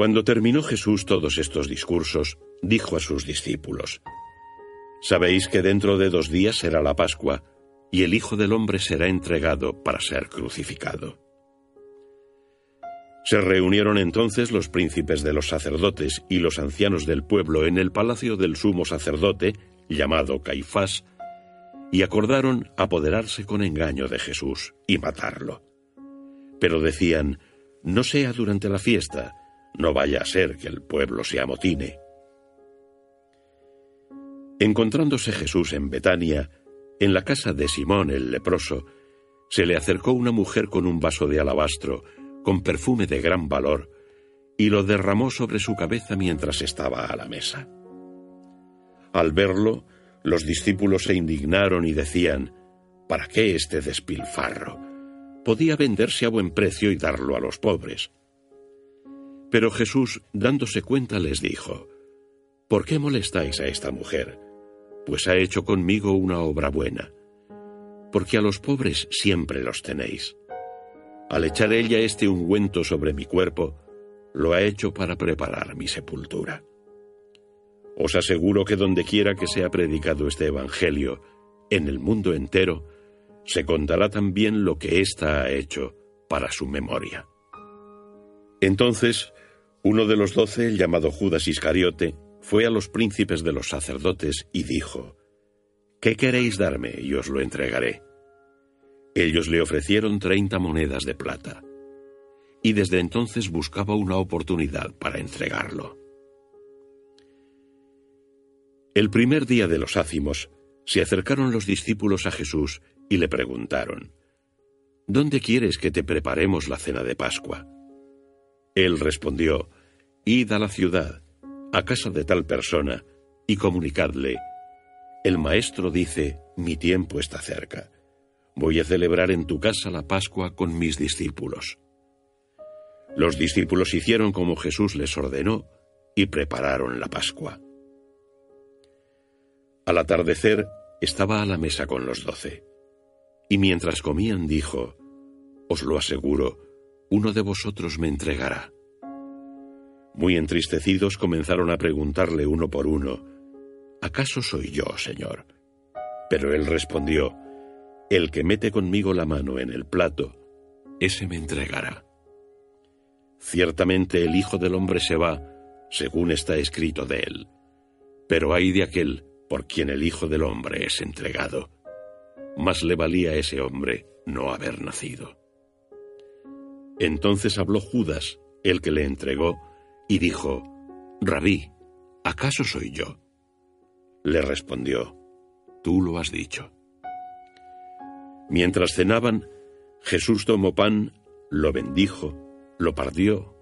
cuando terminó Jesús todos estos discursos, dijo a sus discípulos, Sabéis que dentro de dos días será la Pascua, y el Hijo del Hombre será entregado para ser crucificado. Se reunieron entonces los príncipes de los sacerdotes y los ancianos del pueblo en el palacio del sumo sacerdote, llamado Caifás, y acordaron apoderarse con engaño de Jesús y matarlo. Pero decían, no sea durante la fiesta, no vaya a ser que el pueblo se amotine. Encontrándose Jesús en Betania, en la casa de Simón el leproso, se le acercó una mujer con un vaso de alabastro, con perfume de gran valor, y lo derramó sobre su cabeza mientras estaba a la mesa. Al verlo, los discípulos se indignaron y decían, ¿Para qué este despilfarro? Podía venderse a buen precio y darlo a los pobres. Pero Jesús, dándose cuenta, les dijo, ¿Por qué molestáis a esta mujer? Pues ha hecho conmigo una obra buena. Porque a los pobres siempre los tenéis. Al echar ella este ungüento sobre mi cuerpo, lo ha hecho para preparar mi sepultura. Os aseguro que donde quiera que sea predicado este Evangelio, en el mundo entero, se contará también lo que ésta ha hecho para su memoria. Entonces, uno de los doce, llamado Judas Iscariote, fue a los príncipes de los sacerdotes y dijo, ¿Qué queréis darme y os lo entregaré? Ellos le ofrecieron treinta monedas de plata, y desde entonces buscaba una oportunidad para entregarlo. El primer día de los ácimos, se acercaron los discípulos a Jesús y le preguntaron, ¿Dónde quieres que te preparemos la cena de Pascua? Él respondió, Id a la ciudad, a casa de tal persona, y comunicadle, el maestro dice, mi tiempo está cerca. Voy a celebrar en tu casa la Pascua con mis discípulos. Los discípulos hicieron como Jesús les ordenó y prepararon la Pascua. Al atardecer estaba a la mesa con los doce. Y mientras comían dijo, Os lo aseguro, uno de vosotros me entregará. Muy entristecidos comenzaron a preguntarle uno por uno, ¿acaso soy yo, Señor? Pero él respondió, El que mete conmigo la mano en el plato, ese me entregará. Ciertamente el Hijo del Hombre se va, según está escrito de él, pero hay de aquel por quien el Hijo del Hombre es entregado más le valía a ese hombre no haber nacido. Entonces habló Judas, el que le entregó, y dijo, Rabí, ¿acaso soy yo? Le respondió, Tú lo has dicho. Mientras cenaban, Jesús tomó pan, lo bendijo, lo partió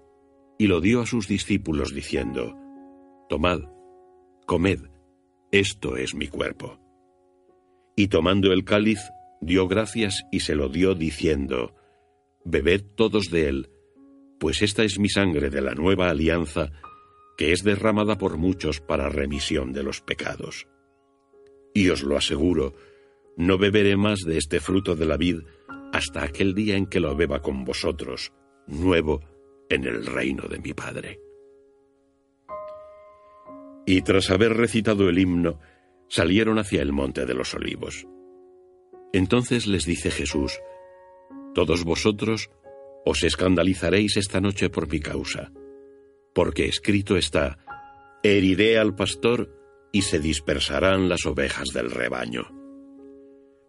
y lo dio a sus discípulos diciendo, Tomad, comed, esto es mi cuerpo. Y tomando el cáliz, dio gracias y se lo dio diciendo, Bebed todos de él, pues esta es mi sangre de la nueva alianza, que es derramada por muchos para remisión de los pecados. Y os lo aseguro, no beberé más de este fruto de la vid hasta aquel día en que lo beba con vosotros, nuevo en el reino de mi Padre. Y tras haber recitado el himno, salieron hacia el monte de los olivos. Entonces les dice Jesús, Todos vosotros os escandalizaréis esta noche por mi causa, porque escrito está, Heriré al pastor y se dispersarán las ovejas del rebaño.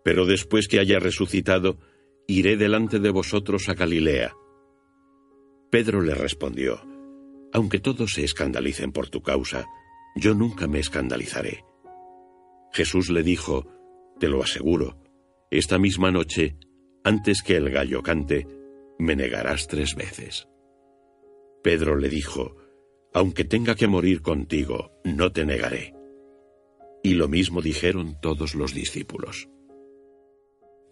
Pero después que haya resucitado, iré delante de vosotros a Galilea. Pedro le respondió, Aunque todos se escandalicen por tu causa, yo nunca me escandalizaré. Jesús le dijo, Te lo aseguro, esta misma noche, antes que el gallo cante, me negarás tres veces. Pedro le dijo, Aunque tenga que morir contigo, no te negaré. Y lo mismo dijeron todos los discípulos.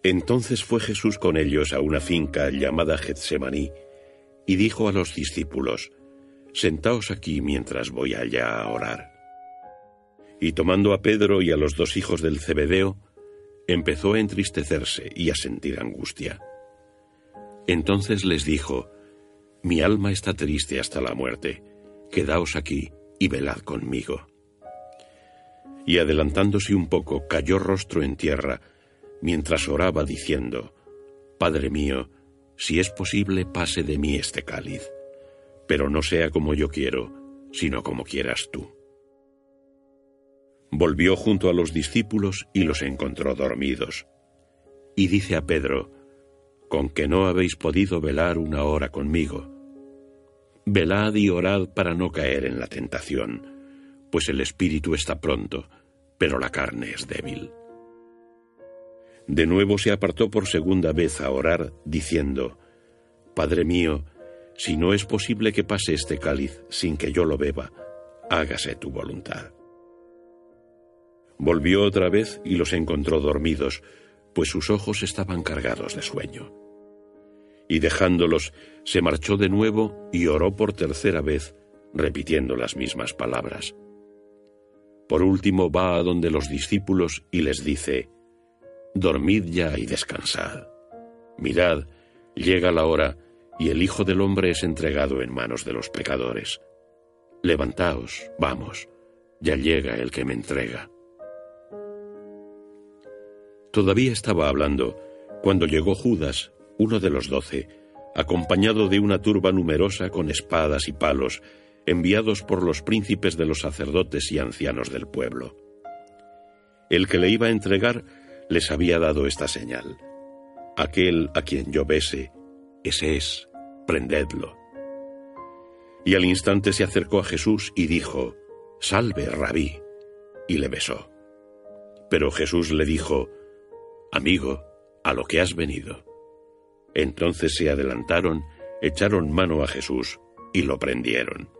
Entonces fue Jesús con ellos a una finca llamada Getsemaní, y dijo a los discípulos, Sentaos aquí mientras voy allá a orar. Y tomando a Pedro y a los dos hijos del Cebedeo, empezó a entristecerse y a sentir angustia. Entonces les dijo, Mi alma está triste hasta la muerte, quedaos aquí y velad conmigo. Y adelantándose un poco, cayó rostro en tierra, mientras oraba diciendo, Padre mío, si es posible, pase de mí este cáliz, pero no sea como yo quiero, sino como quieras tú. Volvió junto a los discípulos y los encontró dormidos. Y dice a Pedro, con que no habéis podido velar una hora conmigo. Velad y orad para no caer en la tentación, pues el espíritu está pronto, pero la carne es débil. De nuevo se apartó por segunda vez a orar, diciendo, Padre mío, si no es posible que pase este cáliz sin que yo lo beba, hágase tu voluntad. Volvió otra vez y los encontró dormidos, pues sus ojos estaban cargados de sueño. Y dejándolos, se marchó de nuevo y oró por tercera vez, repitiendo las mismas palabras. Por último va a donde los discípulos y les dice, Dormid ya y descansad. Mirad, llega la hora, y el Hijo del Hombre es entregado en manos de los pecadores. Levantaos, vamos, ya llega el que me entrega. Todavía estaba hablando cuando llegó Judas, uno de los doce, acompañado de una turba numerosa con espadas y palos, enviados por los príncipes de los sacerdotes y ancianos del pueblo. El que le iba a entregar les había dado esta señal. Aquel a quien yo bese, ese es, prendedlo. Y al instante se acercó a Jesús y dijo, Salve, rabí, y le besó. Pero Jesús le dijo, Amigo, a lo que has venido. Entonces se adelantaron, echaron mano a Jesús y lo prendieron.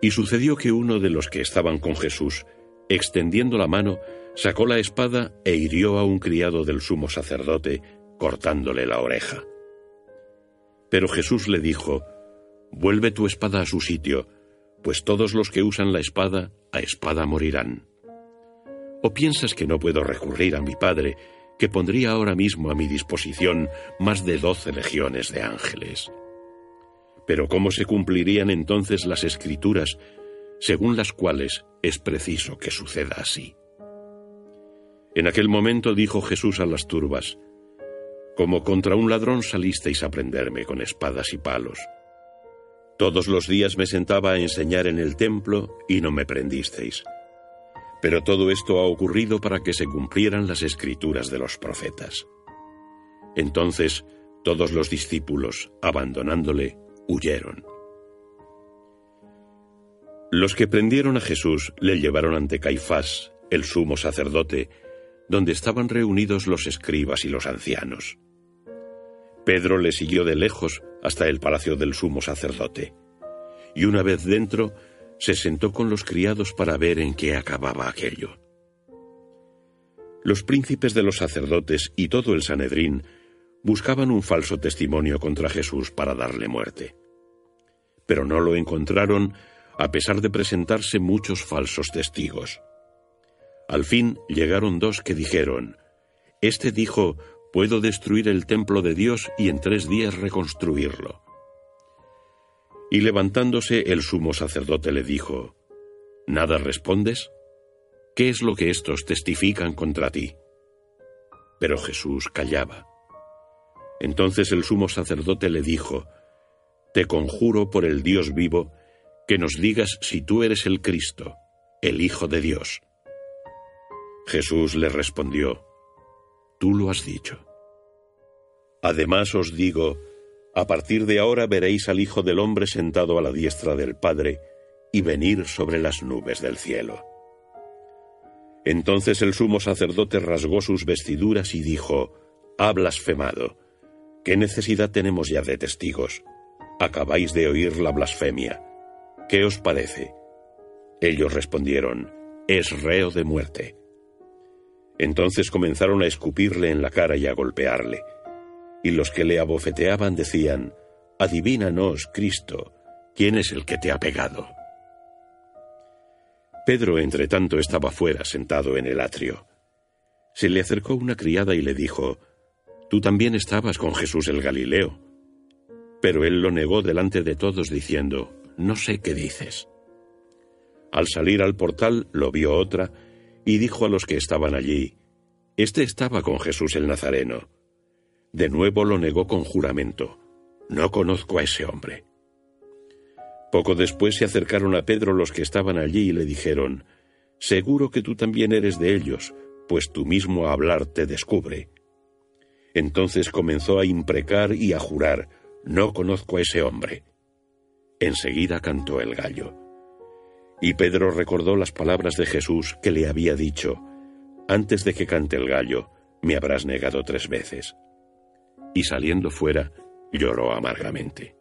Y sucedió que uno de los que estaban con Jesús, extendiendo la mano, sacó la espada e hirió a un criado del sumo sacerdote, cortándole la oreja. Pero Jesús le dijo, Vuelve tu espada a su sitio, pues todos los que usan la espada, a espada morirán. ¿O piensas que no puedo recurrir a mi Padre, que pondría ahora mismo a mi disposición más de doce legiones de ángeles? Pero ¿cómo se cumplirían entonces las escrituras, según las cuales es preciso que suceda así? En aquel momento dijo Jesús a las turbas, Como contra un ladrón salisteis a prenderme con espadas y palos. Todos los días me sentaba a enseñar en el templo y no me prendisteis. Pero todo esto ha ocurrido para que se cumplieran las escrituras de los profetas. Entonces todos los discípulos, abandonándole, huyeron. Los que prendieron a Jesús le llevaron ante Caifás, el sumo sacerdote, donde estaban reunidos los escribas y los ancianos. Pedro le siguió de lejos hasta el palacio del sumo sacerdote, y una vez dentro se sentó con los criados para ver en qué acababa aquello. Los príncipes de los sacerdotes y todo el Sanedrín buscaban un falso testimonio contra Jesús para darle muerte. Pero no lo encontraron a pesar de presentarse muchos falsos testigos. Al fin llegaron dos que dijeron, Este dijo, puedo destruir el templo de Dios y en tres días reconstruirlo. Y levantándose el sumo sacerdote le dijo, ¿Nada respondes? ¿Qué es lo que estos testifican contra ti? Pero Jesús callaba. Entonces el sumo sacerdote le dijo, Te conjuro por el Dios vivo, que nos digas si tú eres el Cristo, el Hijo de Dios. Jesús le respondió, Tú lo has dicho. Además os digo, a partir de ahora veréis al Hijo del Hombre sentado a la diestra del Padre y venir sobre las nubes del cielo. Entonces el sumo sacerdote rasgó sus vestiduras y dijo, Ha blasfemado. ¿Qué necesidad tenemos ya de testigos? Acabáis de oír la blasfemia. ¿Qué os parece? Ellos respondieron, es reo de muerte. Entonces comenzaron a escupirle en la cara y a golpearle. Y los que le abofeteaban decían, Adivínanos, Cristo, ¿quién es el que te ha pegado? Pedro, entre tanto, estaba fuera, sentado en el atrio. Se le acercó una criada y le dijo, Tú también estabas con Jesús el Galileo. Pero él lo negó delante de todos, diciendo, No sé qué dices. Al salir al portal lo vio otra, y dijo a los que estaban allí, Este estaba con Jesús el Nazareno. De nuevo lo negó con juramento, No conozco a ese hombre. Poco después se acercaron a Pedro los que estaban allí y le dijeron, Seguro que tú también eres de ellos, pues tu mismo hablar te descubre. Entonces comenzó a imprecar y a jurar, No conozco a ese hombre. Enseguida cantó el gallo. Y Pedro recordó las palabras de Jesús que le había dicho, Antes de que cante el gallo, me habrás negado tres veces. Y saliendo fuera, lloró amargamente.